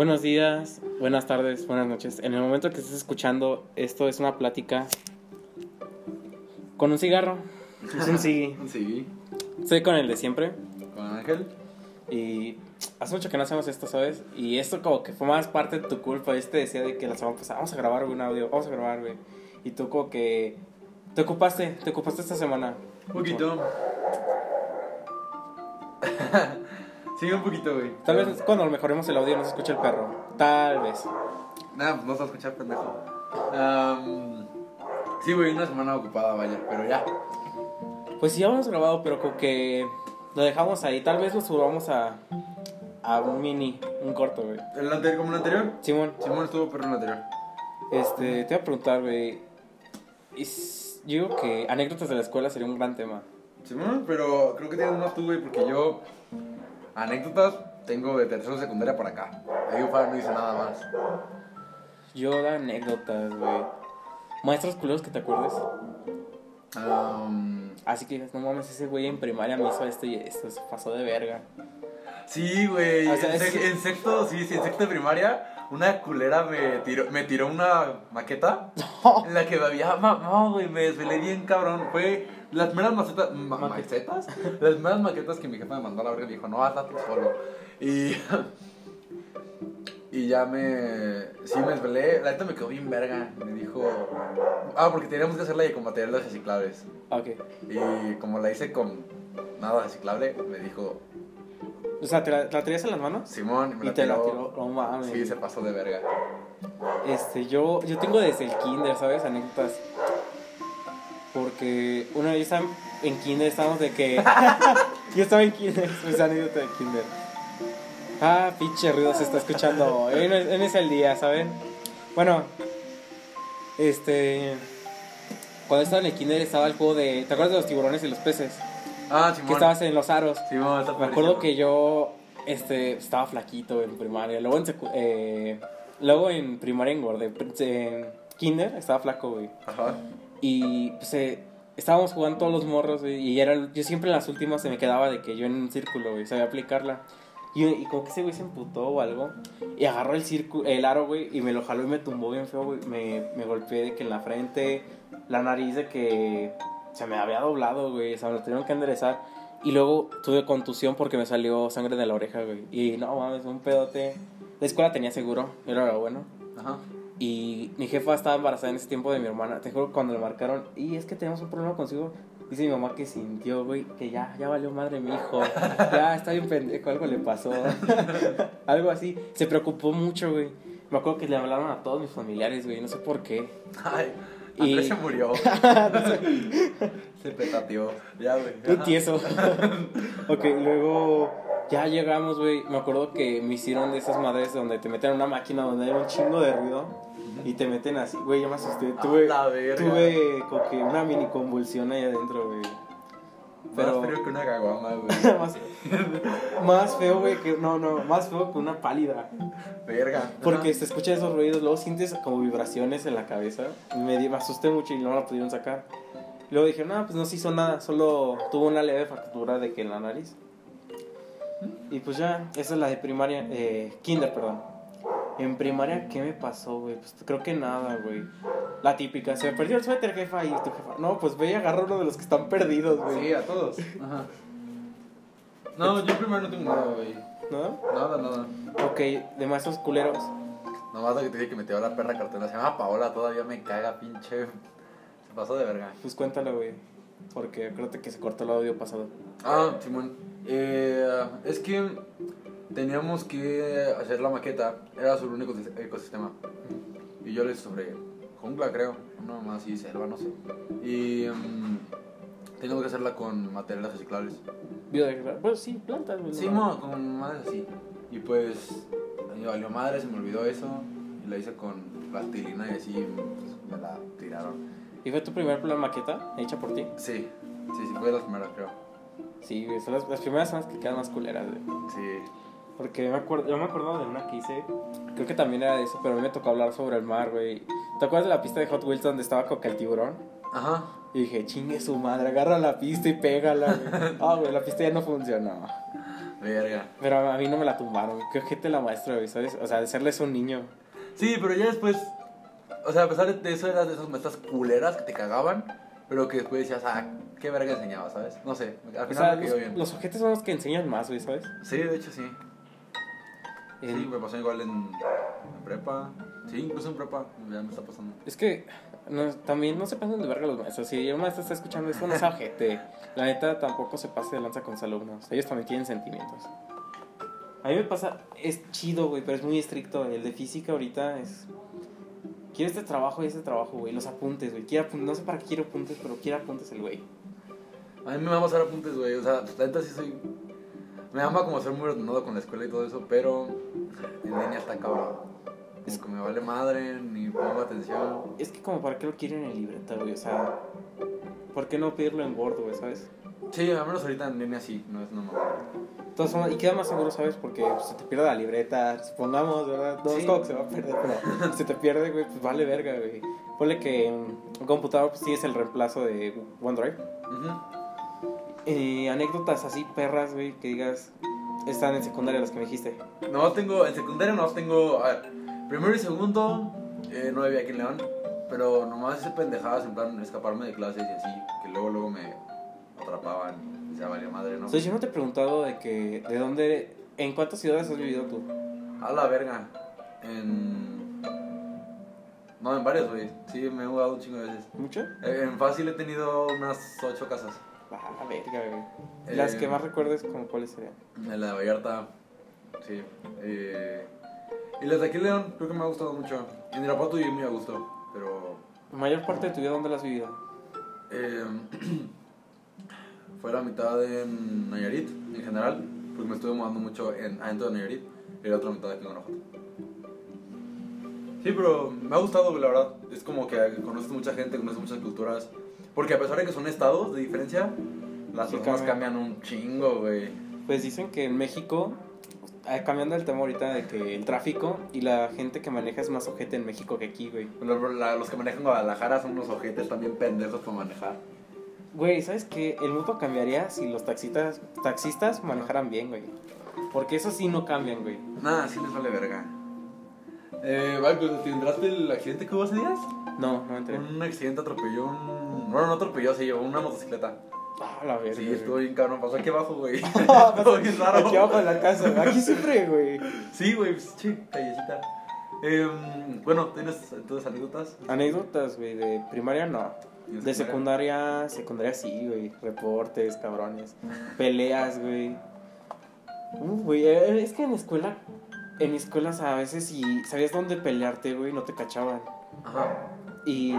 Buenos días, buenas tardes, buenas noches. En el momento que estés escuchando, esto es una plática con un cigarro. Es un sigui. Sí, Estoy con el de siempre. con Ángel. Y hace mucho que no hacemos esto, ¿sabes? Y esto como que fue más parte de tu culpa. Yo te decía de que la semana pasada, vamos a grabar un audio, vamos a grabar, güey. Y tú como que te ocupaste, te ocupaste esta semana. Un poquito. sí, un poquito, güey. Tal vez cuando mejoremos el audio no se escuche el perro. Tal vez. Nada, pues no se va a escuchar, pendejo. Sí, güey, una semana ocupada, vaya, pero ya. Pues sí, ya hemos grabado, pero como que lo dejamos ahí. Tal vez lo subamos a, a un mini, un corto, güey. ¿El anterior, como el anterior? Simón, Simón estuvo, pero el anterior. este, te voy a preguntar, güey. es- Yo digo que anécdotas de la escuela sería un gran tema. Simón, pero creo que tienes más tú, güey, porque yo. Anécdotas tengo de tercero de secundaria para acá. Ahí fuera no hice nada más. Yo de anécdotas, güey. Maestros culeros que te acuerdes. Am, Así que no mames, ese güey en primaria me hizo esto y esto, se pasó de verga. Sí, güey. O sea, en, es- sec- en sexto, sí, sí, en sexto de primaria, una culera me tiró, me tiró una maqueta en la que me había mamado, güey. Me desvelé bien cabrón. Fue las meras macetas, ma- Maquet- macetas, las meras maquetas que mi jefa me mandó a la verga y dijo, no, hazla tú solo. Y. Y ya me. Sí, me desvelé. La neta me quedó bien verga. Me dijo. Ah, porque teníamos que hacerla con materiales reciclables. Ok. Y como la hice con nada reciclable, me dijo, O sea, ¿te la, la traías en las manos? Simón, me Y la te la tiró. mames. Sí, se pasó de verga. Este, yo, yo tengo desde el kinder, ¿sabes? Anécdotas. Porque una vez estaba en kinder, estábamos de que... yo estaba en kinder, es anécdota de kinder. Ah, pinche ruido se está escuchando. Hoy no, es- el día, ¿saben? Bueno, este... Cuando estaba en el kinder estaba el juego de... ¿Te acuerdas de los tiburones y los peces? Ah, Que Simón. estabas en los aros. Simón, está Me acuerdo que yo este, estaba flaquito en primaria. Luego en, secu- eh, luego en primaria engordé. En kinder estaba flaco, güey. Ajá. Y pues eh, estábamos jugando todos los morros, güey. Y era, yo siempre en las últimas se me quedaba de que yo en un círculo, güey, sabía aplicarla. Y, y como que ese güey se emputó o algo. Y agarró el círculo, el aro, güey, y me lo jaló y me tumbó bien feo, güey. Me, me golpeé de que en la frente, la nariz de que se me había doblado, güey. O sea, me lo tuvieron que enderezar. Y luego tuve contusión porque me salió sangre de la oreja, güey. Y no mames, un pedote. La escuela tenía seguro, era lo bueno. Ajá. Y mi jefa estaba embarazada en ese tiempo de mi hermana. Te juro que cuando le marcaron, y es que tenemos un problema consigo. Dice mi mamá que sintió, güey, que ya, ya valió madre mi hijo. Ya está bien pendejo, algo le pasó. algo así. Se preocupó mucho, güey. Me acuerdo que le hablaron a todos mis familiares, güey, no sé por qué. Ay, Y- Andrés se murió. se petateó. Ya, güey. Un tieso. ok, luego ya llegamos, güey. Me acuerdo que me hicieron de esas madres donde te meten en una máquina donde hay un chingo de ruido. Y te meten así, güey, yo me asusté. Tuve, tuve como que una mini convulsión ahí adentro, güey. Pero... Más frío que una caguama, güey. más, más feo, güey, que no, no, más feo que una pálida. Verga. Porque se escuchan esos ruidos, luego sientes como vibraciones en la cabeza. Me, me asusté mucho y no la pudieron sacar. Luego dije, no, pues no se hizo nada, solo tuvo una leve fractura de que en la nariz. Y pues ya, esa es la de primaria, eh, kinder, perdón. En primaria, ¿qué me pasó, güey? Pues creo que nada, güey. La típica, se me perdió el suéter, jefa, y tu jefa. No, pues ve y agarra uno de los que están perdidos, güey. Sí, a todos. Ajá. No, yo primero no tengo nada, güey. ¿No? Nada, nada. Ok, de maestros culeros. Nomás lo que te dije que me tiró la perra cartona. Se llama Paola, todavía me caga, pinche. Se pasó de verga. Pues cuéntalo, güey. Porque acuérdate que se cortó el audio pasado. Ah, Simón. Eh, es que teníamos que hacer la maqueta. Era sobre un ecos- ecosistema. Y yo le hice sobre jungla, creo. No más y selva, no sé. Y mm, teníamos que hacerla con materiales reciclables. Biodegradable. Pues sí, plantas. Sí, mo, con madres así. Y pues, me valió madre, se me olvidó eso. Y la hice con plastilina y así pues, me la tiraron. ¿Y fue tu primer plan maqueta hecha por ti? Sí, sí, sí, fue de las primeras, creo. Sí, güey. Son las, las primeras son las que quedan más culeras, güey. Sí. Porque me acuerdo, yo me acuerdo de una que hice. Creo que también era de eso, pero a mí me tocó hablar sobre el mar, güey. ¿Te acuerdas de la pista de Hot Wheels donde estaba Coca el tiburón? Ajá. Y dije, chingue su madre, agarra la pista y pégala, güey. Ah, güey, la pista ya no funcionó. Verga. Pero a mí no me la tumbaron. Qué ojete la maestra, güey, ¿sabes? O sea, de serles un niño. Sí, pero ya después. O sea, a pesar de eso, eras de esas maestras culeras que te cagaban. Pero que después decías, ah, qué verga enseñaba, ¿sabes? No sé. Al O final sea, me quedó los, bien. los ojetes son los que enseñan más, güey, ¿sabes? Sí, de hecho sí. Sí, me pasó igual en, en prepa. Sí, incluso en prepa. Ya me está pasando. Es que no, también no se pasen de verga los maestros. Si un maestro está escuchando eso, no es ojete. La neta tampoco se pase de lanza con sus alumnos. Ellos también tienen sentimientos. A mí me pasa, es chido, güey, pero es muy estricto. El de física ahorita es. Quiero este trabajo y este trabajo, güey. Los apuntes, güey. Quiero No sé para qué quiero apuntes, pero quiero apuntes el güey. A mí me va a pasar apuntes, güey. O sea, la neta sí soy. Me ama como ser muy ordenado con la escuela y todo eso, pero en línea está cabrón. Es que me vale madre, ni pongo atención. Es que, como, ¿para qué lo quieren en libreta, güey? O sea, ¿por qué no pedirlo en Word, güey, sabes? Sí, al menos ahorita en línea sí, no es normal. Todas formas- y queda más seguro, ¿sabes? Porque pues, se te pierde la libreta, supongamos, ¿verdad? No es Sí. como que se va a perder, pero si se te pierde, güey, pues vale verga, güey. Ponle que en un computador pues, sí es el reemplazo de OneDrive. Ujú. Y anécdotas así, perras, güey, que digas, están en secundaria las que me dijiste. No tengo, en secundaria no tengo. A ver, primero y segundo eh, no había aquí en León, pero nomás hice pendejadas en plan escaparme de clases y así, que luego luego me atrapaban y se valía madre, ¿no? Sea, yo no te he preguntado de que, de dónde, en cuántas ciudades has vivido tú. A la verga. En. No, en varias, güey. Sí, me he mudado un chingo de veces. ¿Mucho? Eh, En fácil he tenido unas ocho casas. Ah, verga, güey. Las Eh, que más recuerdes, como cuáles serían? En la de Vallarta, sí. Eh, y las de aquí León, creo que me ha gustado mucho. En Irapuato y muy a gusto, pero. Mayor parte de tu vida, ¿dónde la has vivido? Eh, fue la mitad en Nayarit, en general, porque me estuve mudando mucho en, adentro de Nayarit y la otra mitad aquí en Guanajuato. Sí, pero me ha gustado, la verdad. Es como que conoces mucha gente, conoces muchas culturas. Porque a pesar de que son estados de diferencia, las Sí, personas cambian. cambian un chingo, güey. Pues dicen que en México, eh, cambiando el tema ahorita de que el tráfico y la gente que maneja es más ojete en México que aquí, güey. Los, la- los que manejan Guadalajara son unos ojetes también pendejos para manejar. Güey, ¿sabes qué? El mundo cambiaría si los taxistas, taxistas manejaran bien, güey. Porque eso sí no cambian, güey. Nada, sí les vale verga. Eh, vale, pues, ¿te enteraste el accidente que hubo hace días? No, no me enteré. Un accidente atropelló un... Bueno, no atropelló, se llevó una motocicleta. Ah, la verga. Sí, güey. estuvo bien cabrón. Pasó aquí abajo, güey. Estuvo bien raro. Aquí abajo de la casa, aquí siempre, güey. Sí, güey, pues, sí, callecita. Em, bueno, ¿tienes entonces anécdotas? Anécdotas, güey, de primaria no. ¿Y De secundaria, secundaria sí, güey. Reportes, cabrones. Peleas, güey. Uh, güey, eh, es que en escuela, en escuelas a veces si sabías dónde pelearte, güey, no te cachaban. Ajá. Y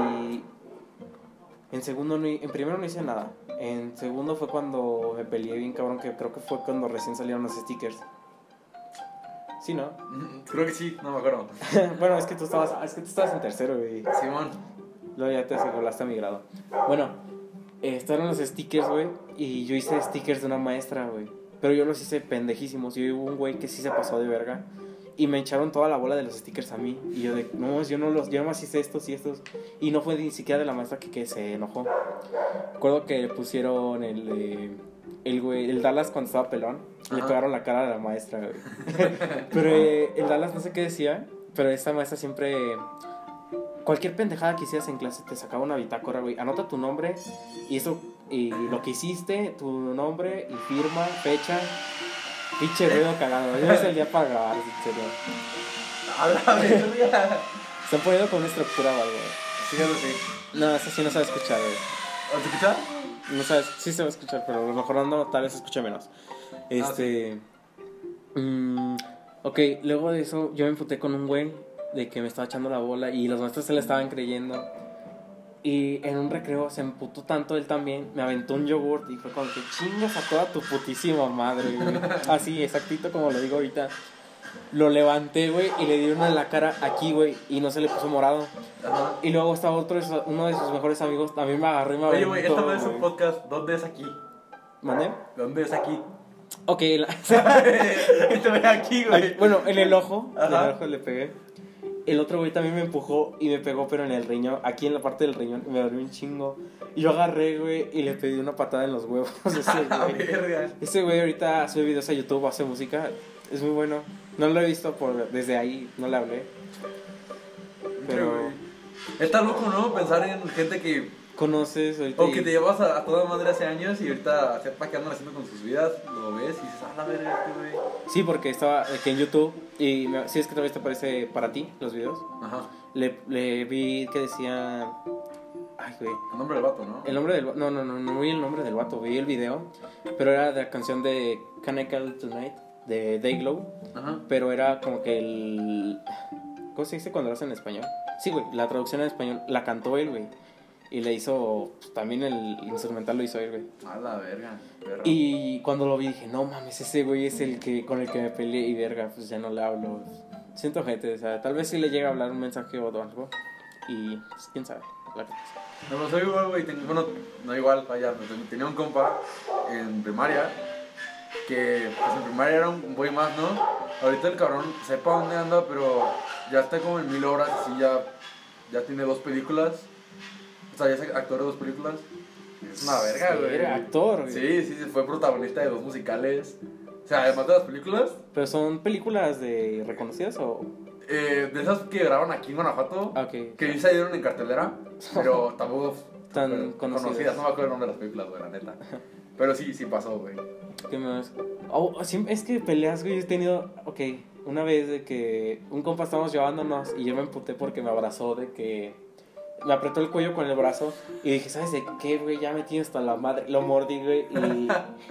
en segundo, no, en primero no hice nada. En segundo fue cuando me peleé bien cabrón, que creo que fue cuando recién salieron los stickers. Sí, ¿no? Mm, Creo que sí, no me acuerdo. bueno, es que tú estabas, es que tú estabas en tercero, güey. Simón. Luego ya te aseguraste a mi grado. Bueno, eh, estaban los stickers, güey. Y yo hice stickers de una maestra, güey. Pero yo los hice pendejísimos. Y hubo un güey que sí se pasó de verga. Y me echaron toda la bola de los stickers a mí. Y yo de, no, yo no los, yo nomás hice estos y estos. Y no fue ni siquiera de la maestra que, que se enojó. Recuerdo que pusieron el, eh, el güey, el Dallas cuando estaba pelón. Le Ajá. pegaron la cara a la maestra, güey. pero eh, el Dallas no sé qué decía. Pero esta maestra siempre cualquier pendejada que hicieras en clase te sacaba una bitácora, güey. Anota tu nombre y eso, y lo que hiciste, tu nombre y firma, fecha. Pinche ruido cagado. Yo es el día para grabar, en serio. A la verga. Se han poniendo con una estructura o algo. Sí, ya lo sé. No, eso sí no se va a escuchar, güey. ¿Te escuchas? No sabes, sí se va a escuchar, pero a lo mejor no, tal vez se escuche menos. Este. mm, ok, luego de eso, yo me emputé con un güey de que me estaba echando la bola y los maestros se le estaban creyendo. Y en un recreo se emputó tanto él también, me aventó un yogurt y fue como que chingas a toda tu putísima madre, güey. Así, exactito como lo digo ahorita. Lo levanté, güey, y le di una en la cara aquí, güey, y no se le puso morado. Ajá. Y luego estaba otro, uno de sus mejores amigos, también me agarró y me Oye, aventó. güey, esta vez es un podcast. ¿Dónde es aquí? ¿Mandé? ¿Dónde es aquí? Ok, la- aquí, güey. bueno, en el ojo, en el ojo le pegué. El otro güey también me empujó y me pegó, pero en el riñón, aquí en la parte del riñón, me dolió un chingo. Y yo agarré, güey, y le pedí una patada en los huevos. Ese güey. Ese güey ahorita sube videos a YouTube, hace música. Es muy bueno. No lo he visto por desde ahí, no le hablé. Pero Pero. Está loco, ¿no? Pensar en gente que. Conoces ahorita. O que y- te llevas a, a toda madre hace años y ahorita sepa qué andan haciendo con sus vidas, lo ves y dices, ah, la verga, este güey. Sí, porque estaba aquí en YouTube. Y me- si es que todavía te parece para ti los videos. Ajá. Le, le vi que decía. Ay, güey. El nombre del vato, ¿no? El nombre del No, no, no, no vi el nombre del vato. Vi el video. Pero era de la canción de Can I Call Tonight de Dayglow. Ajá. Pero era como que el. ¿Cómo se dice cuando lo hacen en español? Sí, güey, la traducción en español la cantó él, güey. Y le hizo. pues, también el instrumental lo hizo él, güey. A la verga. perro. Y cuando lo vi dije, no mames, ese güey es el que con el que me peleé y verga, pues ya no le hablo. Siento gente, o sea, tal vez sí le llega a hablar un mensaje o algo. Y pues quién sabe. la. No, no soy igual, güey. Bueno, no igual, vaya. pues, tenía un compa en primaria que, pues en primaria era un güey más, ¿no? Ahorita el cabrón sepa dónde anda, pero ya está como en mil horas, así ya, ya tiene dos películas. O sea, ya es actor de dos películas. Es una verga, güey. era actor, güey. Sí, sí, sí, fue protagonista de dos musicales. O sea, además de las películas, Pero son películas de reconocidas o. eh, de esas que graban aquí en Guanajuato, Ah, ok. que sí salieron en cartelera, pero tampoco Tan pero conocidas. conocidas. No me acuerdo el nombre de las películas, güey, la neta. Pero sí, sí pasó, güey. ¿Qué más? Oh, es que peleas, güey, he tenido. Ok, una vez de que un compa estábamos llevándonos y yo me emputé porque me abrazó de que. Me apretó el cuello con el brazo y dije, ¿sabes de qué, güey? Ya me tiene hasta la madre. Lo mordí, güey, y,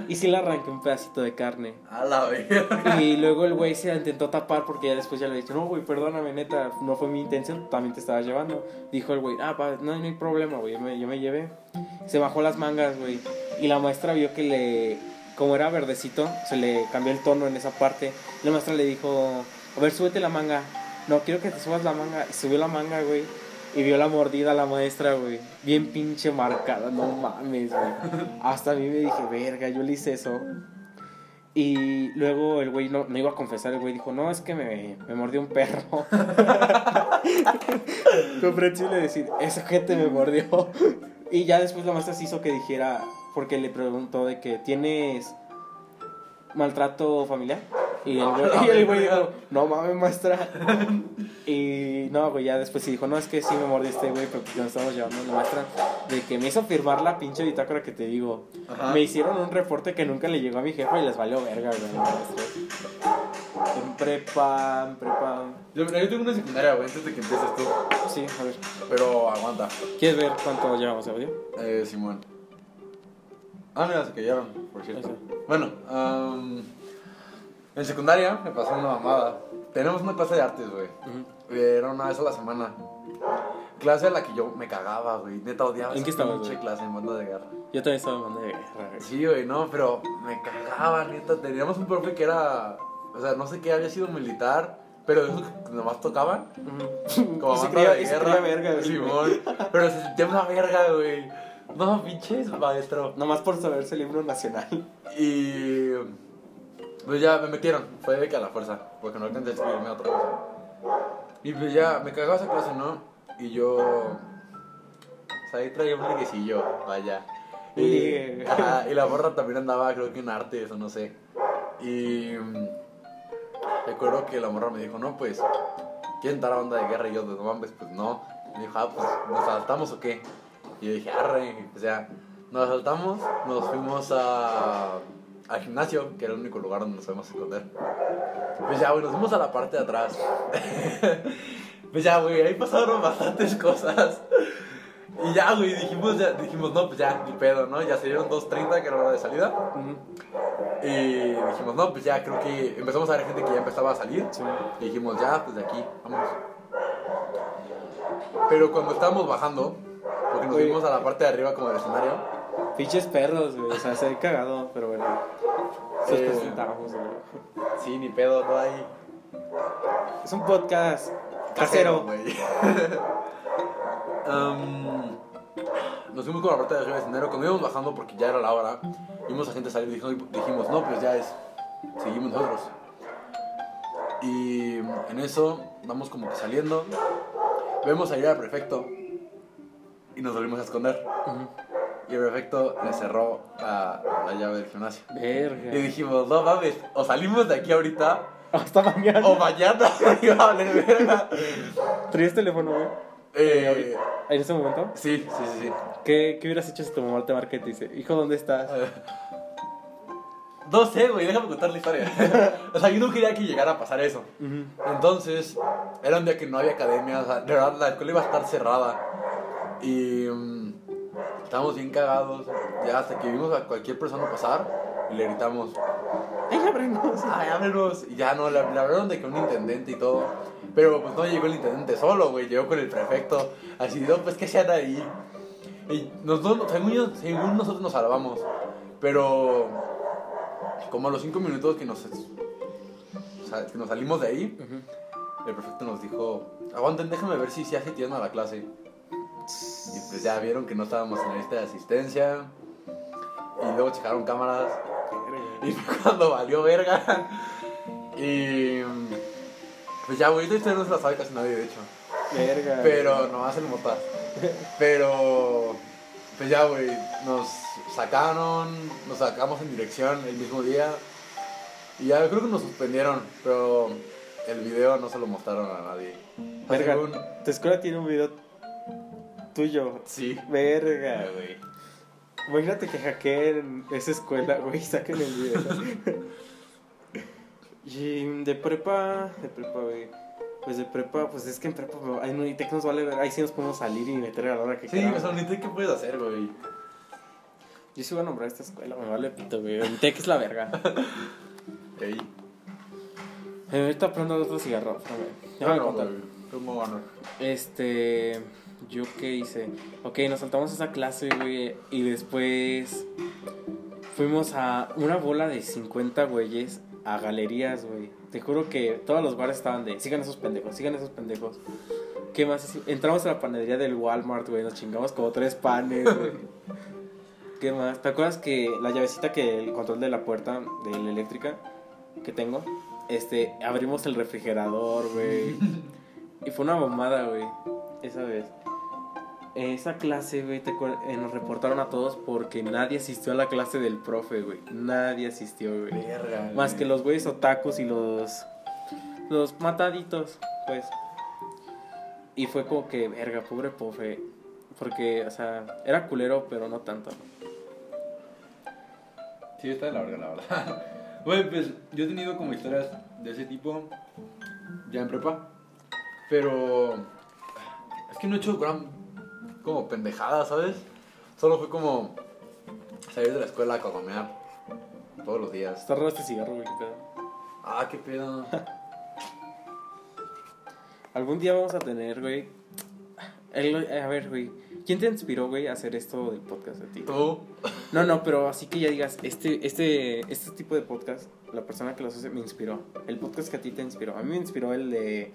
y sí le arranqué un pedacito de carne. A la verga. Y luego el güey se intentó tapar porque ya después ya le dije, no, güey, perdóname, neta, no fue mi intención, también te estaba llevando. Dijo el güey, ah, pa, no, no hay problema, güey, yo me, yo me llevé. Se bajó las mangas, güey. Y la maestra vio que le, como era verdecito, se le cambió el tono en esa parte. La maestra le dijo, a ver, súbete la manga. No, quiero que te subas la manga. Y subió la manga, güey. Y vio la mordida a la maestra, güey. Bien pinche marcada, no mames, güey. Hasta a mí me dije, verga, yo le hice eso. Y luego el güey no, no iba a confesar, el güey dijo, no, es que me, me mordió un perro. Comprensible decir, esa gente me mordió. Y ya después la maestra se hizo que dijera, porque le preguntó de que tienes maltrato familiar. Y el güey, y el güey dijo, no mames, maestra. Y no, güey, ya después sí dijo, no, es que sí me mordiste, güey, porque nos estamos llevando la maestra. De que me hizo firmar la pinche bitácora que te digo. Ajá. Me hicieron un reporte que nunca le llegó a mi jefa y les valió verga, güey. los maestros. En prepa, en prepa. Yo, mira, yo tengo una secundaria, güey, antes de que empieces tú. Sí, a ver. Pero aguanta. ¿Quieres ver cuánto llevamos de audio? Eh, Simón. Ah, mira, se callaron, por cierto. Eso. Bueno, am, en secundaria me pasó una mamada. Tenemos una clase de artes, güey. Era una vez a la semana. Clase a la que yo me cagaba, güey. Neta odiaba ¿En qué estabas, güey? clase en banda de guerra. Yo también estaba en banda de guerra, güey. Sí, güey, no, pero me cagaba, neta. Teníamos un profe que era, o sea, no sé qué, había sido militar, pero de esos que nomás tocaban. Como se banda creía- de se guerra. creía verga, güey. Simón. Pero se sentía una verga, güey. No, pinches, maestro. Nomás por saberse el himno nacional. Y. Pues ya me metieron. Fue de que a la fuerza. Porque no alcancé a escribirme a otra cosa. Y pues ya me cagaba esa clase, ¿no? Y yo. O sea, ahí traía un liguecillo, vaya. Y, ajá, y la borra también andaba, creo que en artes o no sé. Y. Recuerdo que la morra me dijo, no, pues. ¿Quieren entrar a banda de guerra? Y yo, no mames, pues no. Me dijo, ah, pues, ¿nos saltamos o qué? Y yo dije, arre. O sea, nos saltamos, nos fuimos a, al gimnasio, que era el único lugar donde nos podemos esconder. Pues ya, güey, nos fuimos a la parte de atrás. pues ya, güey, ahí pasaron bastantes cosas. Y ya, güey, dijimos, ya, dijimos, no, pues ya, ni pedo, ¿no? Ya se dieron 2.30, que era la hora de salida. Y dijimos, no, pues ya, creo que empezamos a ver gente que ya empezaba a salir. Sí. Y dijimos, ya, pues de aquí, vamos. Pero cuando estábamos bajando, porque nos fuimos a la parte de arriba como del escenario, Pinches perros, güey. O sea, se cagado, pero bueno. Se Eh. presentamos, güey. sí, ni pedo, no hay Es un podcast casero. nos fuimos con la parte de arriba del escenario. Cuando íbamos bajando, porque ya era la hora, vimos a gente salir y dijimos, no, pues ya es, seguimos nosotros. Y en eso vamos como que saliendo. Vemos salir al prefecto y nos volvimos a esconder. Y el prefecto le cerró la, la llave del gimnasio. Verga. Y dijimos, no mames, o salimos de aquí ahorita Hasta mañana. o mañana. ¿Traías teléfono, güey? Eh, En ese momento. sí, sí, sí, sí. ¿Qué, ¿Qué hubieras hecho si tu mamá te marca y te dice, hijo, ¿dónde estás? No sé, güey, déjame contar la historia. o sea, yo no quería que llegara a pasar eso. Entonces, era un día que no había academia, o sea, de verdad la escuela iba a estar cerrada. Y mm, estábamos bien cagados, ya hasta que vimos a cualquier persona pasar y le gritamos, ¡Ay, ábrenos! ¡ay, ábrenos! Y ya no, le, le hablaron de que un intendente y todo. Pero pues no llegó el intendente solo, güey, llegó con el prefecto. Así, no, pues que sean ahí. Y nosotros, según, según nosotros nos salvamos. Pero como a los cinco minutos que nos, o sea, que nos salimos de ahí, el prefecto nos dijo, aguanten, déjenme ver si se hace tienda a la clase. Y pues ya vieron que no estábamos en la lista de asistencia. Y luego checaron cámaras. Y fue cuando valió verga. Y pues ya, güey, historia no se la sabe casi nadie, de hecho. Verga. Pero nomás el mota. Pero pues ya, güey, nos sacaron, nos sacamos en dirección el mismo día. Y ya creo que nos suspendieron, pero el video no se lo mostraron a nadie. Verga. Según- Tu escuela tiene un video tuyo. Sí. Verga, güey. Imagínate que hackeen esa escuela, güey, saquen el video. y de prepa, de prepa, güey. Pues de prepa, pues es que en prepa, ahí no, ITEC nos vale ver, ahí sí nos podemos salir y meter a la hora que Sí, queramos. sea, ni te qué puedes hacer, güey. Yo sí voy a nombrar esta escuela, me vale pito, güey. ITEC es la verga. Ey. Eh, ahorita prendo otro cigarro, espérame. Déjame Bueno, contar. ¿Cómo van? Este. ¿Yo qué hice? Ok, nos saltamos esa clase, güey. Y después. Fuimos a una bola de 50 güeyes a galerías, güey. Te juro que todos los bares estaban de. Sigan esos pendejos, sigan esos pendejos. ¿Qué más? Entramos a la panadería del Walmart, güey. Nos chingamos como tres panes, güey. ¿Qué más? ¿Te acuerdas que la llavecita que el control de la puerta de la eléctrica que tengo? Este, abrimos el refrigerador, güey. Y fue una mamada, güey. Esa vez. Esa clase, güey, te eh, nos reportaron a todos porque nadie asistió a la clase del profe, güey. Nadie asistió, güey. Verga. Más güey. que los güeyes otakus y los. Los mataditos, pues. Y fue como que, verga, pobre profe. Porque, o sea, era culero, pero no tanto. Sí, está de la verga, la verdad. Güey, pues yo he tenido como historias de ese tipo ya en prepa. Pero es que no he hecho gran como pendejada, ¿sabes? Solo fue como salir de la escuela a comer todos los días. Está raro este cigarro, güey. qué pedo. Ah, qué pedo. Algún día vamos a tener, güey. el- A ver, güey. ¿Quién te inspiró, güey, a hacer esto del podcast de ti? Tú. No, no, pero así que ya digas, este, este, este tipo de podcast, la persona que los hace me inspiró. El podcast que a ti te inspiró. A mí me inspiró el de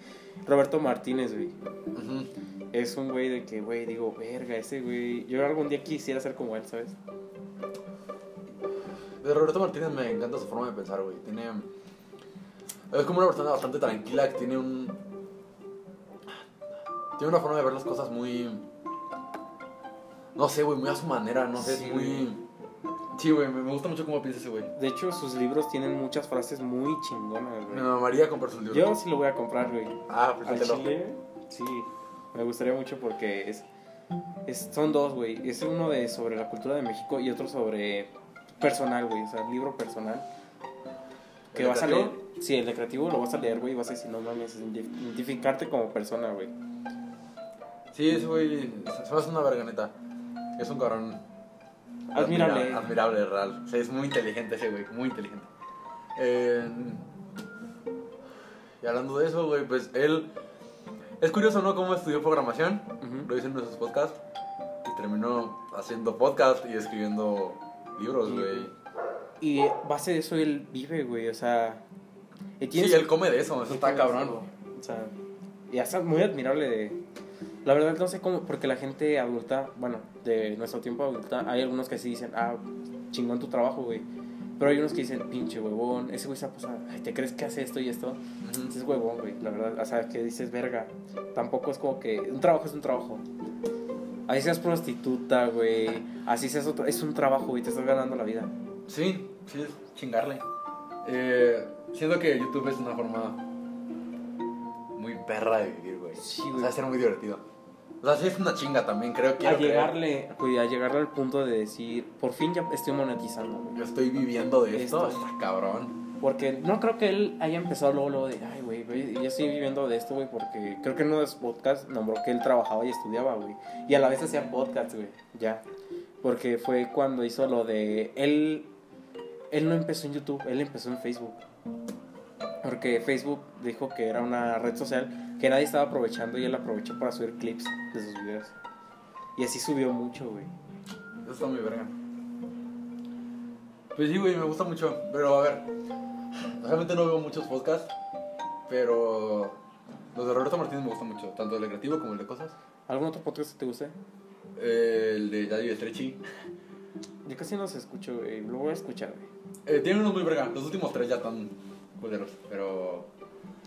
Roberto Martínez, güey. Ujú. Es un güey de que, güey, digo, verga, ese güey. Yo algún día quisiera ser como él, ¿sabes? De Roberto Martínez me encanta su forma de pensar, güey. Tiene. Es como una persona bastante tranquila que tiene un. Tiene una forma de ver las cosas muy. No sé, güey, muy a su manera, no sé, Sí, es muy. Sí, güey, me me gusta mucho cómo piensa ese güey. De hecho, sus libros tienen muchas frases muy chingonas, Me güey. mamaría comprar sus libros. Yo sí lo voy a comprar, güey. Ah, Al pues chile, sí. Me gustaría mucho porque es, es son dos, güey. Es uno de sobre la cultura de México y otro sobre personal, güey. O sea, libro personal. Que ¿El vas a leer. Sí, el de creativo lo vas a leer, güey. Y vas a decir, no mames, identificarte como persona, güey. Sí, ese güey se me hace una verganeta. Es un cabrón. Admirable. admira- Admirable, real. O sea, es muy inteligente ese güey, muy inteligente. Eh, y hablando de eso, güey, pues él. Es curioso, ¿no? Cómo estudió programación. Ujú. Lo hizo en nuestros podcasts. Y terminó haciendo podcast y escribiendo libros, güey. Y base de eso él vive, güey. O sea. tiene Sí, su- él come de eso, eso está cabrón. eso. O sea, y es muy admirable de... La verdad no sé cómo, porque la gente adulta, bueno, de nuestro tiempo adulta, hay algunos que sí dicen, ah, chingón tu trabajo, güey. Pero hay unos que dicen, pinche huevón, ese güey se ha pasado, ay, ¿te crees que hace esto y esto? Ese es huevón, güey, la verdad. O sea, que dices, verga. Tampoco es como que. Un trabajo es un trabajo. Así seas prostituta, güey. Así seas otro. Es un trabajo, güey. Te estás ganando la vida. Sí, sí, es chingarle. Eh, siento que YouTube es una forma muy perra de vivir, güey. Sí, O güey. sea, ser muy divertido. O sea, sí es una chinga también, creo que. A llegarle, güey, a llegarle al punto de decir, por fin ya estoy monetizando, güey. Yo estoy viviendo de esto, Esto. está cabrón. Porque no creo que él haya empezado luego, luego de, ay, güey, güey, yo estoy viviendo de esto, güey, porque creo que en uno de sus podcasts nombró que él trabajaba y estudiaba, güey. Y a la vez hacía podcasts, güey, ya. Porque fue cuando hizo lo de, él, él no empezó en YouTube, él empezó en Facebook. Porque Facebook dijo que era una red social que nadie estaba aprovechando y él aprovechó para subir clips de sus videos. Y así subió mucho, güey. Eso está muy verga. Pues sí, güey, me gusta mucho. Pero a ver, realmente no veo muchos podcasts, pero los de Roberto Martínez me gustan mucho, tanto el de creativo como el de cosas. ¿Algún otro podcast que te guste? Eh, el de Daddy Stretchy. Yo casi no se escucho, güey. Lo voy a escuchar, güey. Eh, tiene unos muy verga. Los últimos tres ya están culeros, pero.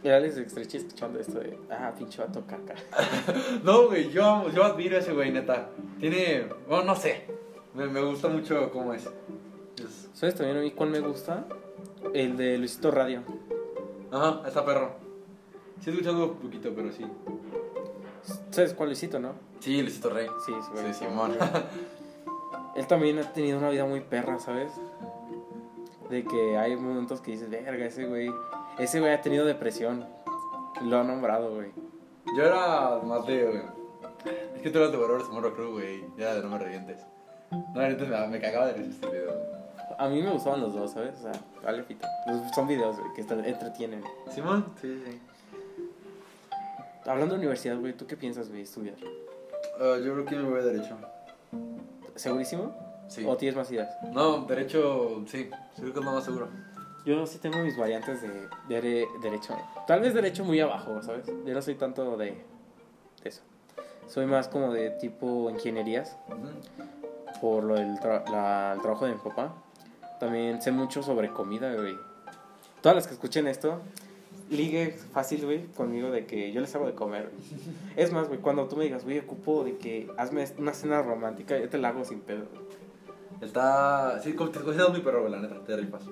El Alex Estrechi escuchando esto de, ah, pinche vato caca. No, güey, yo, yo admiro a ese güey, neta. Tiene. Bueno, no sé. Me, me gusta mucho cómo es. Es- ¿Sabes también a mí cuál me gusta? El de Luisito Radio. Ajá, está perro. Sí, he escuchado un poquito, pero sí. ¿Sabes cuál Luisito, no? Sí, Luisito Rey. Sí, sí. Sí, Simón. Él también ha tenido una vida muy perra, ¿sabes? De que hay momentos que dices, verga, ese güey. Ese güey ha tenido depresión. Lo ha nombrado, güey. Yo era más de. Es que tú eras de Valores Tomorrow Crew, güey. Ya de no me revientes. No, neta me, me cagaba de risa este video. A mí me gustaban los dos, ¿sabes? O sea, vale, pito. Los- Son videos, güey, que están- entretienen. ¿Simón? Sí, sí. Hablando de universidad, güey, ¿tú qué piensas, güey, estudiar? Ah, yo creo que me voy a Derecho. ¿Segurísimo? Sí. ¿O tienes más ideas? No, Derecho, sí. Sí, creo que es lo más seguro. Yo sí tengo mis variantes de, de derecho. Tal vez derecho muy abajo, ¿sabes? Yo no soy tanto de, de eso. Soy más como de tipo ingenierías, Ujú. por lo del tra- la- el trabajo de mi papá. También sé mucho sobre comida, güey. Todas las que escuchen esto, ligue fácil, güey, conmigo de que yo les hago de comer. güey. Es más, güey, cuando tú me digas, güey, ocupo de que hazme una cena romántica, yo te la hago sin pedo. güey. Está. Sí, te cocinas muy perro, güey, la neta. Te rifas.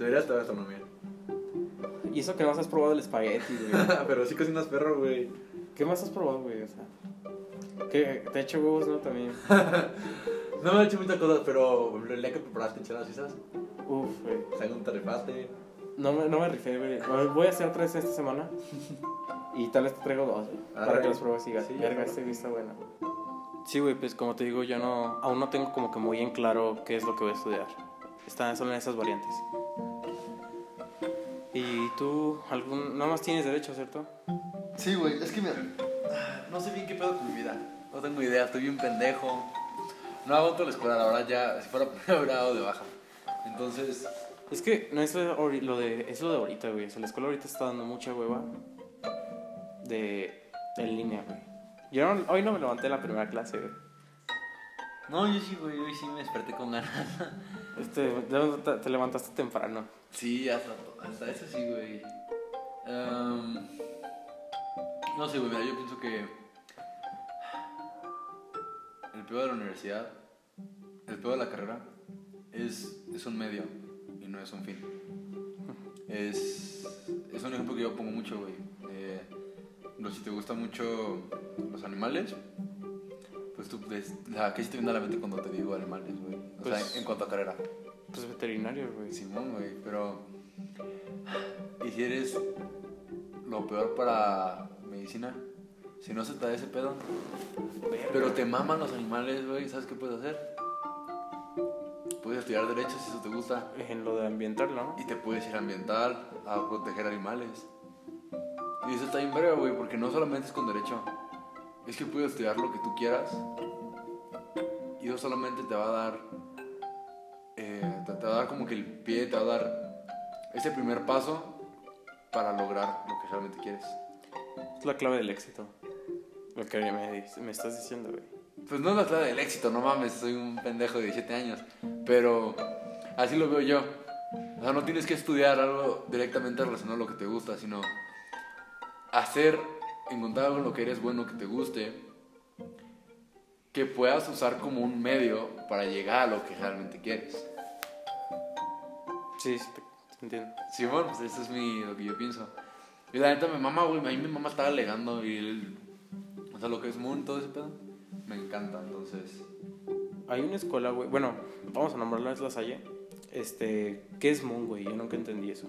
Deberías estudiar astronomía. Y eso que no has probado el espagueti, güey. Pero sí cocinas perro, güey. ¿Qué más has probado, güey? O sea, que te he hecho huevos, ¿no? También. No me he hecho muchas cosas, pero el día que preparaste enchiladas suizas, Uf, güey. según te rifaste. No me, no me rifé, güey. Voy a hacer otra vez esta semana. Y tal vez te traigo dos, güey. Para que las pruebes y Sí, verga, este está bueno. Sí, güey, pues como te digo, yo no, aún no tengo como que muy en claro qué es lo que voy a estudiar. Están solo en esas variantes. Y tú, algún, nada más tienes derecho, ¿cierto? Sí, güey, es que mira, no sé bien qué pedo con mi vida. No tengo idea, estoy bien pendejo. No aguanto la escuela, la verdad ya, si fuera hubiera dado de baja. Entonces, Es que no es lo de, es lo de ahorita, güey. O sea, la escuela ahorita está dando mucha hueva de, de en línea, güey. Yo no- hoy no me levanté en la primera clase, güey. no, yo sí, güey, hoy sí me desperté con ganas. Este, te, te levantaste temprano. Sí, hasta, hasta eso sí, güey. No sé, güey, yo pienso que el peor de la universidad, el peor de la carrera, es, es un medio y no es un fin. Es, es un ejemplo que yo pongo mucho, güey. Eh, si te gustan mucho los animales, pues tú, sea, ¿qué se te viene a la mente cuando te digo animales, güey? O Pues- sea, en cuanto a carrera. Pues veterinario, güey. Simón, güey, pero. ¿Y si eres lo peor para medicina? Si no se te da ese pedo. Pero te maman los animales, güey, ¿sabes qué puedes hacer? Puedes estudiar Derecho si eso te gusta. En lo de ambiental, ¿no? Y te puedes ir a ambiental, a proteger animales. Y eso está bien verga, güey, porque no solamente es con Derecho. Es que puedes estudiar lo que tú quieras. Y eso solamente te va a dar. eh, te, te va a dar como que el pie, te va a dar ese primer paso para lograr lo que realmente quieres. Es la clave del éxito. Lo que me, me estás diciendo, güey. Pues no es la clave del éxito, no mames, soy un pendejo de 17 años. Pero Así lo veo yo. O sea, no tienes que estudiar algo directamente relacionado a lo que te gusta, sino hacer, encontrar algo en lo que eres bueno, que te guste, que puedas usar como un medio para llegar a lo que realmente quieres. Sí, sí, entiendo. Sí, bueno, pues eso es mi, lo que yo pienso. Y la neta, mi mamá, güey, a mí mi mamá estaba alegando y el, o sea, lo que es Moon, todo ese pedo, me encanta, entonces... Hay una escuela, güey. Bueno, vamos a nombrarla, es la Salle. Este, ¿qué es Moon, güey? Yo nunca entendí eso.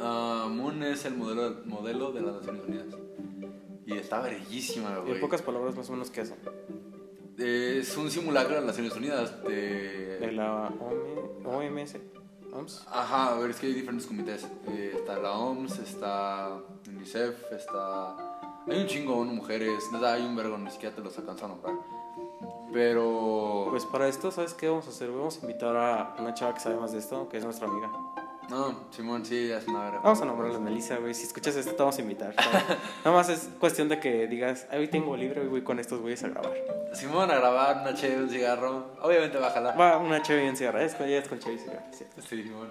Ah, Moon es el modelo, modelo de las Naciones Unidas. Y está bellísima, Y güey. en pocas palabras, más o menos, ¿qué hacen? Es un simulacro de las Naciones Unidas. De De... la OM, OMS. OMS. Ajá, a ver, es que hay diferentes comités. Eh, está la OMS, está UNICEF, está... Hay un chingo de mujeres, nada, hay un vergo, ni siquiera te los alcanzo a nombrar. Pero... Pues para esto, ¿sabes qué vamos a hacer? Vamos a invitar a una chava que sabe más de esto, que es nuestra amiga. No, Simón, sí, es una verga. Vamos a nombrarla Melissa, güey. Si escuchas esto, te vamos a invitar. Nada más es cuestión de que digas, "Ay, hoy tengo libre y voy con estos güeyes a grabar. Simón a grabar una chévere, un cigarro. Obviamente va a jalar. Va una chévere y un cigarro. Es con, ya es con chévere y cigarro, sí. Sí, Simón.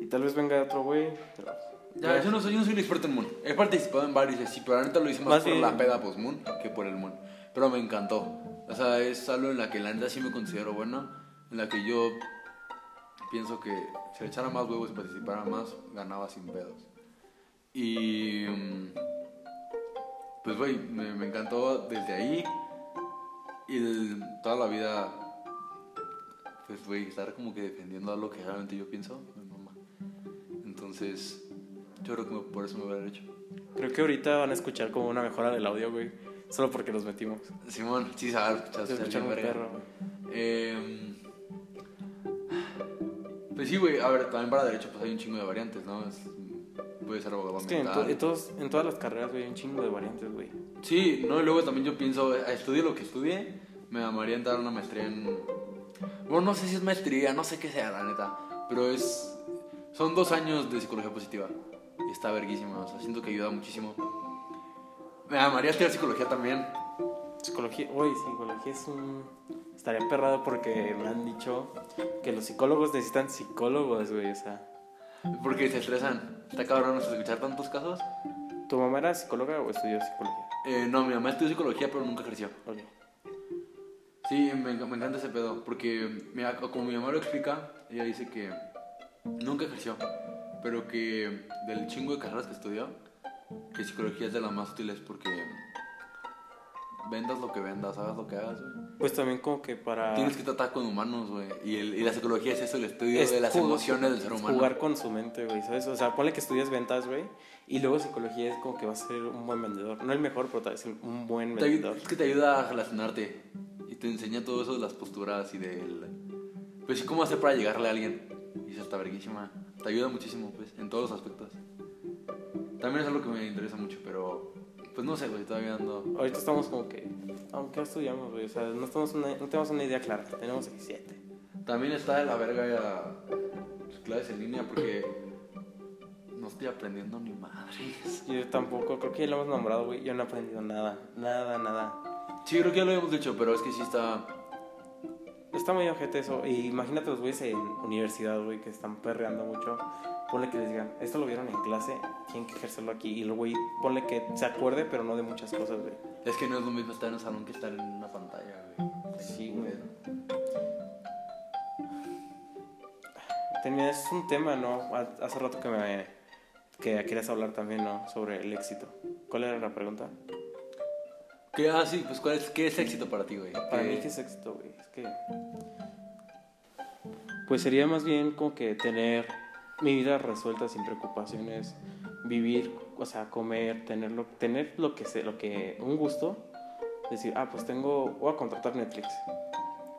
Y tal vez venga otro güey. pero- Ya, yo no soy, yo no soy un experto en Moon. He participado en varios y así, pero ahorita lo hice más, Más por bien- la peda post Moon que por el Moon. Pero me encantó. O sea, es algo en la que la neta sí me considero bueno. En la que yo pienso que si le echara más huevos y participara más, ganaba sin pedos. Y. mm, Pues, güey, me, me encantó desde ahí. Y de toda la vida. Pues, güey, estar como que defendiendo a lo que realmente yo pienso. Entonces, yo creo que por eso me hubiera hecho. Creo que ahorita van a escuchar como una mejora del audio, güey. Solo porque nos metimos. Simón, sí, se va a escuchar, Se está escucha bien muy verga. perro, güey. Eh, pues sí, güey, a ver, también para derecho pues hay un chingo de variantes, ¿no? Es- puede ser abogado Es que en, to- en todos, en todas las carreras, güey, hay un chingo de variantes, güey. Sí, no, y luego también yo pienso, eh, estudie lo que estudie, me amaría entrar a una maestría en... Bueno, no sé si es maestría, no sé qué sea, la neta, pero es... Son dos años de psicología positiva y está verguísima, o sea, siento que ayuda muchísimo. Me amaría estudiar psicología también. Psicología, güey, psicología es un... Estaría perrado porque me han dicho que los psicólogos necesitan psicólogos, güey, o sea... Porque se estresan. Está cabrón escuchar tantos casos. ¿Tu mamá era psicóloga o estudió psicología? Eh, no, mi mamá estudió psicología, pero nunca ejerció. Ok. Sí, me, me encanta ese pedo, porque mira, como mi mamá lo explica, ella dice que nunca ejerció, pero que del chingo de carreras que estudió, que psicología es de las más útiles porque vendas lo que vendas, hagas lo que hagas, güey. Pues también como que para... Tienes que tratar con humanos, güey. Y, y la psicología es eso, el estudio es de las emociones del ser humano. Jugar con su mente, güey, ¿sabes? O sea, ponle que estudias ventas, güey, y luego psicología es como que vas a ser un buen vendedor. No el mejor, pero tal vez un buen vendedor. es que te ayuda a relacionarte y te enseña todo eso de las posturas y del... Pues sí, cómo hacer para llegarle a alguien. Y eso está verguísima. Te ayuda muchísimo, pues, en todos los aspectos. También es algo que me interesa mucho, pero... Pues no sé, güey, todavía ando... Ahorita estamos como que... Aunque estudiamos, güey, o sea, no, estamos una- no tenemos una idea clara. Tenemos 17. También está de la verga ya las clases en línea porque... No estoy aprendiendo ni madres. Yo tampoco, creo que ya lo hemos nombrado, güey. Yo no he aprendido nada, nada, nada. Sí, creo que ya lo habíamos dicho, pero es que sí está... Está muy ojete eso. Y imagínate los güeyes en universidad, güey, que están perreando mucho. Ponle que les digan, esto lo vieron en clase, tienen que ejercerlo aquí. Y el güey, ponle que se acuerde, pero no de muchas cosas, güey. Es que no es lo mismo estar en un salón que estar en una pantalla, güey. Sí, güey. Tenías un tema, ¿no? Ha- Hace rato que me que querías hablar también, ¿no? Sobre el éxito. ¿Cuál era la pregunta? ¿Qué, ah, sí, pues ¿cuál es, ¿qué es éxito para ti, güey? Para mí, ¿qué es éxito, güey? Es que... Pues sería más bien como que tener mi vida resuelta sin preocupaciones, vivir, o sea, comer, tener lo, tener lo que sé, lo que... Un gusto. Decir, ah, pues tengo... Voy a contratar Netflix.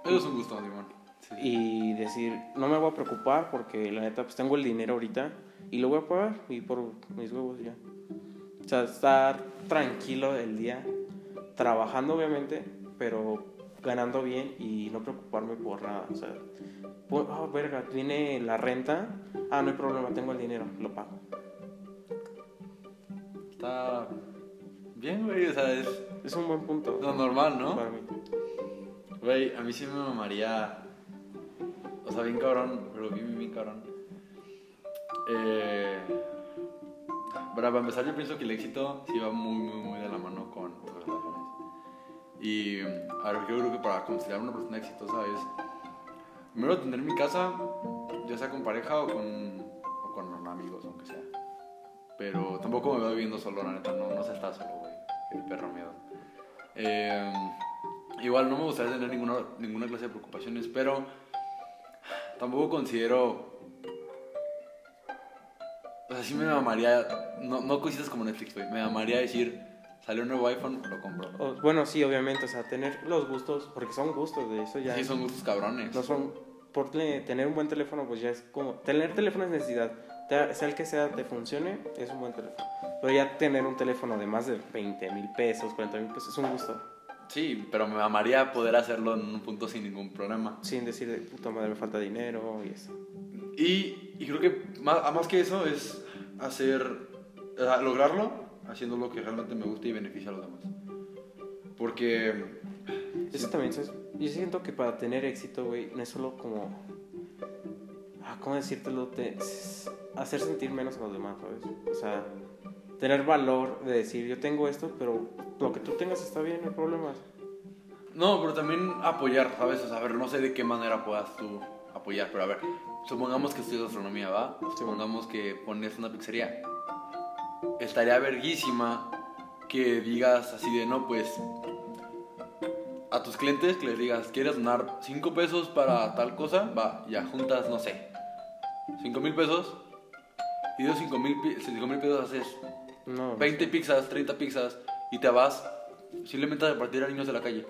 Eso es un gusto, Simón. Sí. y decir, no me voy a preocupar porque la neta, pues tengo el dinero ahorita y lo voy a pagar y por mis huevos ya. O sea, estar tranquilo el día, trabajando obviamente, pero ganando bien y no preocuparme por nada. O sea, pu- ah, verga, viene la renta, ah, no hay problema, tengo el dinero, lo pago. Está bien, güey, o sea, es Es un buen punto. lo normal, ¿no? Para mí. Güey, a mí sí me mamaría O sea, bien cabrón, pero bien, bien cabrón. Eh, para empezar, yo pienso que el éxito sí va muy, muy, muy de la mano con relaciones. Y, a ver, yo creo que para considerar una persona exitosa es primero tener mi casa, ya sea con pareja o con, o con amigos, aunque sea. Pero tampoco me veo viviendo solo, la neta, no, no se está solo, güey. El perro miedo. Eh, igual no me gustaría tener ninguna, ninguna clase de preocupaciones, pero tampoco considero. O sea, sí me mamaría. No, no como Netflix, güey. Me mamaría decir, salió un nuevo iPhone, lo compro. O- bueno, sí, obviamente, o sea, tener los gustos, porque son gustos de eso ya. Sí, son gustos cabrones. No son. Por tener un buen teléfono, pues ya es como. Tener teléfono es necesidad. Te- sea el que sea, te funcione, es un buen teléfono. Pero ya tener un teléfono de más de 20 mil pesos, 40 mil pesos, es un gusto. Sí, pero me mamaría poder hacerlo en un punto sin ningún problema. Sin decir, de puta madre, me falta dinero y eso. Y, y creo que más, más que eso es hacer, o sea, lograrlo haciendo lo que realmente me gusta y beneficia a los demás. Porque, Eso también, ¿sabes? Yo siento que para tener éxito, güey, no es solo como. Ah, ¿Cómo decírtelo? Te, hacer sentir menos a los demás, ¿sabes? O sea, tener valor de decir, yo tengo esto, pero lo que tú tengas está bien, no hay problemas. no, pero también apoyar, ¿sabes? O sea, a ver, no sé de qué manera puedas tú apoyar, pero a ver, supongamos que estudias astronomía, ¿va? Supongamos que pones una pizzería. Estaría verguísima que digas así de, no, pues, a tus clientes que les digas, ¿quieres donar 5 pesos para tal cosa? Va, ya juntas, no sé, 5 mil pesos. Y de esos 5 mil pesos haces No, 20 pizzas, 30 pizzas y te vas simplemente a repartir a niños de la calle.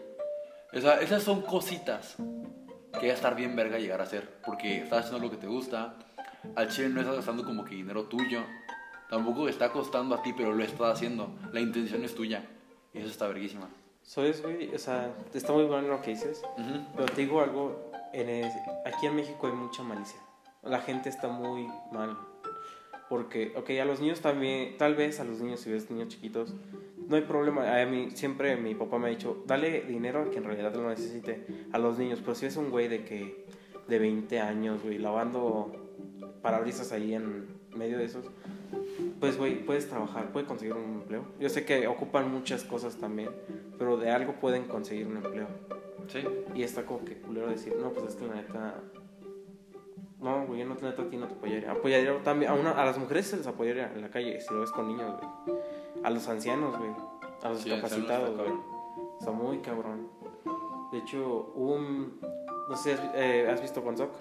O sea, esas son cositas que va a estar bien verga llegar a hacer porque estás haciendo lo que te gusta. Al chile no estás gastando como que dinero tuyo. Tampoco está costando a ti, pero lo estás haciendo. La intención es tuya. Y eso está verguísima. ¿Sabes, güey? O sea, está muy bueno lo que dices. Ujú. Pero te digo algo, en es- aquí en México hay mucha malicia. La gente está muy mal. Porque, ok, a los niños también, tal vez a los niños, si ves niños chiquitos, no hay problema. A mí siempre mi papá me ha dicho, dale dinero a quien en realidad lo necesite a los niños. Pero si es un güey de que, de 20 años, güey, lavando parabrisas ahí en medio de esos, pues, güey, puedes trabajar, puedes conseguir un empleo. Yo sé que ocupan muchas cosas también, pero de algo pueden conseguir un empleo. Sí. Y está como que culero decir, no, pues es que la neta. No, güey, yo no, la neta a ti no te apoyaría. Apoyaría también. A, una, a las mujeres se les apoyaría en la calle, si lo ves con niños, güey. A los ancianos, güey. A los Sí, discapacitados, está güey. Está muy cabrón. De hecho, hubo un. No sé, ¿has, eh, ¿has visto Gonzok?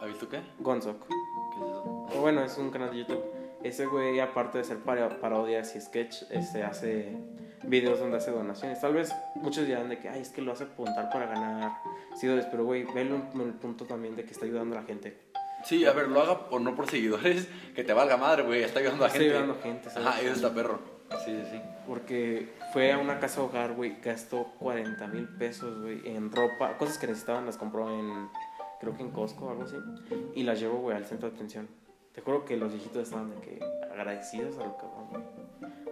¿Has visto qué? Gonzok. ¿Qué es eso? O bueno, es un canal de YouTube. Ese güey, aparte de ser parodias y sketch, este, hace videos donde hace donaciones. Tal vez muchos dirán de que, ay, es que lo hace apuntar para ganar seguidores, pero güey, velo en el punto también de que está ayudando a la gente. Sí, a ver, lo haga por no por seguidores, que te valga madre, güey. Está ayudando a Está gente. ayudando a gente, ¿sabes? Ajá, eso está perro. Sí, sí, sí. Porque fue a una casa hogar, güey, gastó 40 mil pesos, güey, en ropa, cosas que necesitaban, las compró en, creo que en Costco o algo así, y las llevó, güey, al centro de atención. Te juro que los viejitos estaban de que agradecidos a lo cabrón, güey.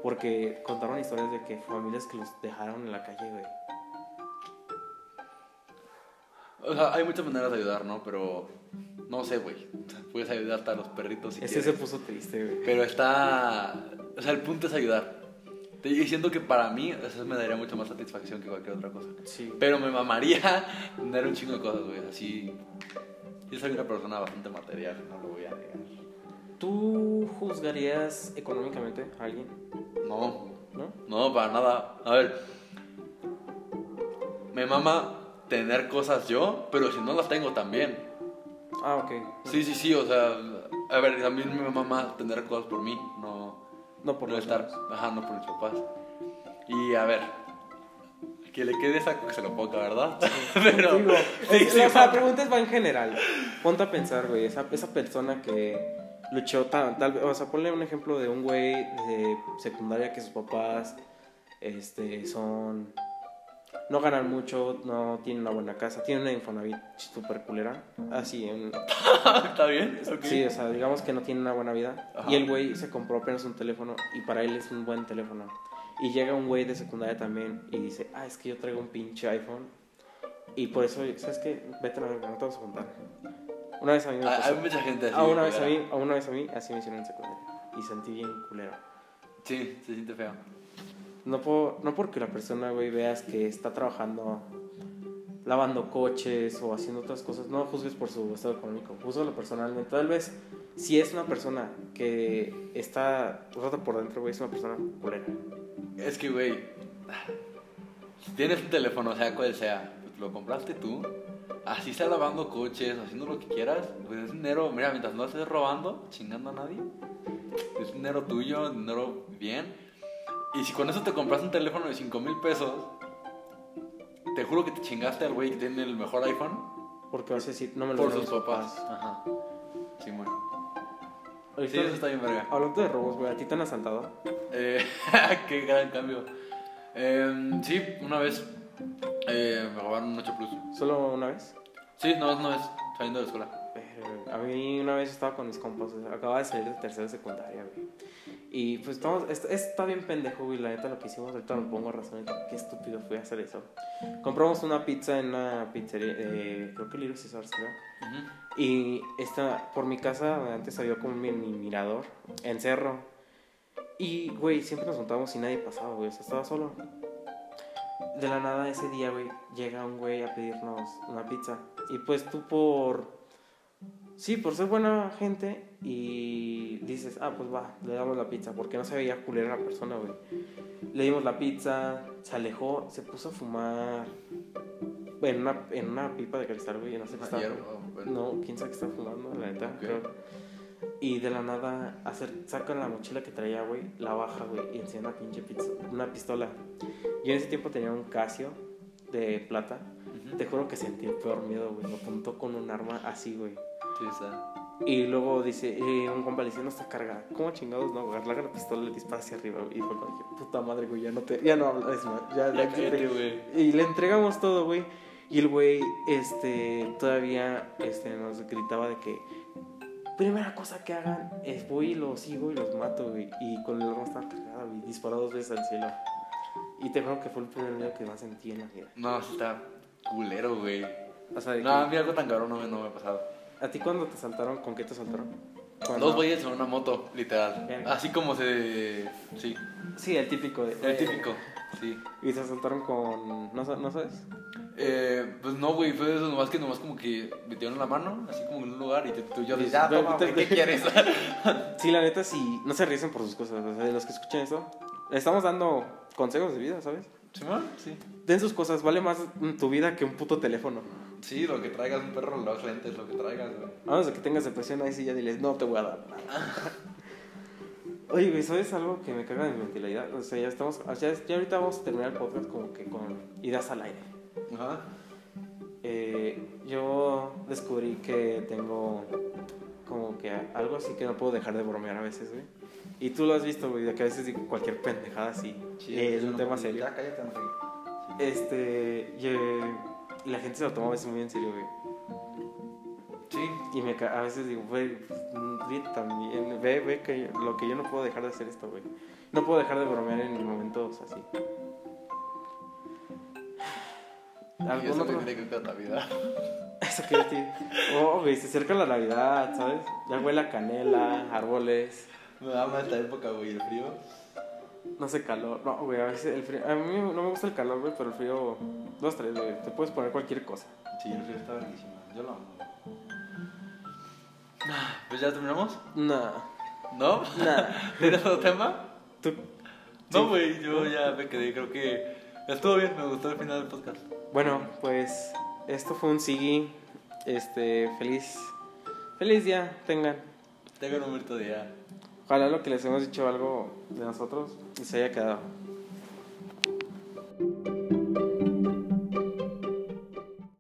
Porque contaron historias de que familias que los dejaron en la calle, güey. O sea, hay muchas maneras de ayudar, ¿no? Pero no sé, güey. Puedes ayudar hasta a los perritos si Ese se puso triste, güey. Pero está. O sea, el punto es ayudar. Te estoy diciendo que para mí eso me daría mucha más satisfacción que cualquier otra cosa. Sí. Pero me mamaría tener un chingo de cosas, güey. Así. Yo soy una persona bastante material, no lo voy a negar. ¿Tú juzgarías económicamente a alguien? No, ¿No? no, para nada. A ver. Me mama tener cosas yo, pero si no las tengo también. Ah, ok. Sí, sí, sí, o sea, a ver, también me mama tener cosas por mí, no No por no estar, demás. ajá, no por mis papás. Y a ver, que le quede saco que se lo ponga, ¿verdad? Pero, Digo, sí, es- sí, o sea, la pregunta es va en general. Ponte a pensar, güey, esa, esa persona que luchó tan, tal vez, o sea, ponle un ejemplo de un güey de secundaria que sus papás este, son, no ganan mucho, no tienen una buena casa, tienen una Infonavit super culera, así, en, ¿Está bien? Ok. sí, o sea, digamos que no tienen una buena vida. Ajá. Y el güey se compró apenas un teléfono y para él es un buen teléfono. Y llega un güey de secundaria también y dice, ah, es que yo traigo un pinche iPhone. Y por eso, ¿sabes qué? Vete a la verga, no te vamos a contar. Una vez a mí me Hay, pasó. hay mucha gente así. a una vez a mí, a una vez a mí, así me hicieron en secundaria. Y sentí bien culero. Sí, se siente feo. No, puedo, no porque la persona, güey, veas que está trabajando lavando coches o haciendo otras cosas, no juzgues por su estado económico, juzgalo personalmente. Tal vez, si es una persona que está rota por dentro, güey, es una persona culera. Es que, güey, si tienes un teléfono, sea cual sea, pues lo compraste tú, así está lavando coches, haciendo lo que quieras, pues es dinero, mira, mientras no estés robando, chingando a nadie, es dinero tuyo, dinero bien. Y si con eso te compras un teléfono de 5 mil pesos, te juro que te chingaste al güey que tiene el mejor iPhone Porque vas a decir, no me lo por sus mis papás. Ajá. Sí, bueno. Sí, eso está bien verga. Hablando de robos, güey, ¿a ti te han asaltado? Eh, qué gran cambio. Eh, sí, una vez me robaron un 8 Plus. ¿Solo una vez? Sí, no, una vez saliendo de la escuela. A mí una vez estaba con mis compas, acababa de salir de tercera de secundaria, güey. Y pues estamos, es- está bien pendejo, güey, la neta lo que hicimos, ahorita me pongo a razón, qué estúpido fue hacer eso. Compramos una pizza en una pizzería, eh, creo que Little Caesars, creo. Ujú. Y esta, por mi casa antes había como un mini mirador en cerro. Y, güey, siempre nos juntábamos y nadie pasaba, güey, o sea, estaba solo. De la nada ese día, güey, llega un güey a pedirnos una pizza. Y pues tú por... Sí, por ser buena gente y dices, ah, pues va, le damos la pizza, porque no se veía culera la persona, güey. Le dimos la pizza, se alejó, se puso a fumar en una, en una pipa de cristal, güey, no sé qué oh, bueno. no, quién sabe qué está fumando, la neta. Ok. creo. Y de la nada hacer, saca la mochila que traía, güey, la baja, güey, y enciende una pinche pizza- una pistola. Yo en ese tiempo tenía un Casio de plata. Ujú. Te juro que sentí el peor miedo, güey. Me apuntó con un arma así, güey. Sí. Y luego dice, eh, un compa le dice, no está cargada. ¿Cómo chingados no? Agarra la pistola y le dispara hacia arriba. güey. Y fue dije, puta madre, güey, ya no te, ya no hablas más. Ya, Ya ya, cállate, güey. y le entregamos todo, güey. Y el güey, este, todavía, este, nos gritaba de que primera cosa que hagan es voy y los sigo y los mato, güey. Y con el arma estaba cargada, güey, disparó dos veces al cielo. Y te juro que fue el primer miedo que más sentí en la vida. No, está culero, güey. O sea, de No, a mí algo tan cabrón no me, no me ha pasado. ¿a ti cuando te saltaron, con qué te saltaron? Cuando- Dos güeyes en una moto, literal. Así como se. Sí, Sí, el típico. De, el típico. Sí. Y se saltaron con... ¿No, ¿no sabes? Eh, pues no, güey, fue de esos nomás que nomás como que metieron la mano, así como en un lugar, y tú tú y yo dices, toma, te- güey, ¿qué quieres? Sí, la neta, sí. No se riesen por sus cosas. O sea, de los que escuchen esto, le estamos dando consejos de vida, ¿sabes? ¿Simón? Sí. Den sus cosas. Vale más tu vida que un puto teléfono. Sí, lo que traigas, un perro, los lentes, lo que traigas, güey. A menos de que tengas depresión, ahí sí ya diles, no te voy a dar nada. Oye, güey, ¿sabes algo que me caga de mi mentalidad? O sea, ya estamos, o sea, ya ahorita vamos a terminar el podcast como que con ideas al aire. Ajá. Eh, yo descubrí que tengo como que algo así que no puedo dejar de bromear a veces, güey. Y tú lo has visto, güey, de que a veces digo cualquier pendejada así. Eh, es un tema serio. Ya, cállate, no sé. Este, y, la gente se lo toma a veces muy en serio, güey. Sí. Y me, a veces digo, güey, pues, ríete también. Ve, ve que yo- lo que yo no puedo dejar de hacer esto, güey. No puedo dejar de bromear en momentos así. ¿Algún eso otro? me tiene que con la vida. Eso decir. Oh, güey, se acerca la Navidad, ¿sabes? Ya huele a canela, árboles, Me da más esta época, güey, el frío. no sé, calor. No, güey, a veces el frío. A mí no me gusta el calor, güey, pero el frío. Dos, tres, güey. Te puedes poner cualquier cosa. Sí, el frío está verguísima. Yo lo amo. Pues ya terminamos. Nah, ¿No? nah. ¿Tienes otro tema? Tú. No, güey, yo ya me quedé. Creo que estuvo bien. Me gustó el final del podcast. Bueno, pues esto fue un Sigui. Este, feliz. Feliz día, tengan. Tengo un bonito día. Ojalá lo que les hemos dicho algo de nosotros les haya quedado.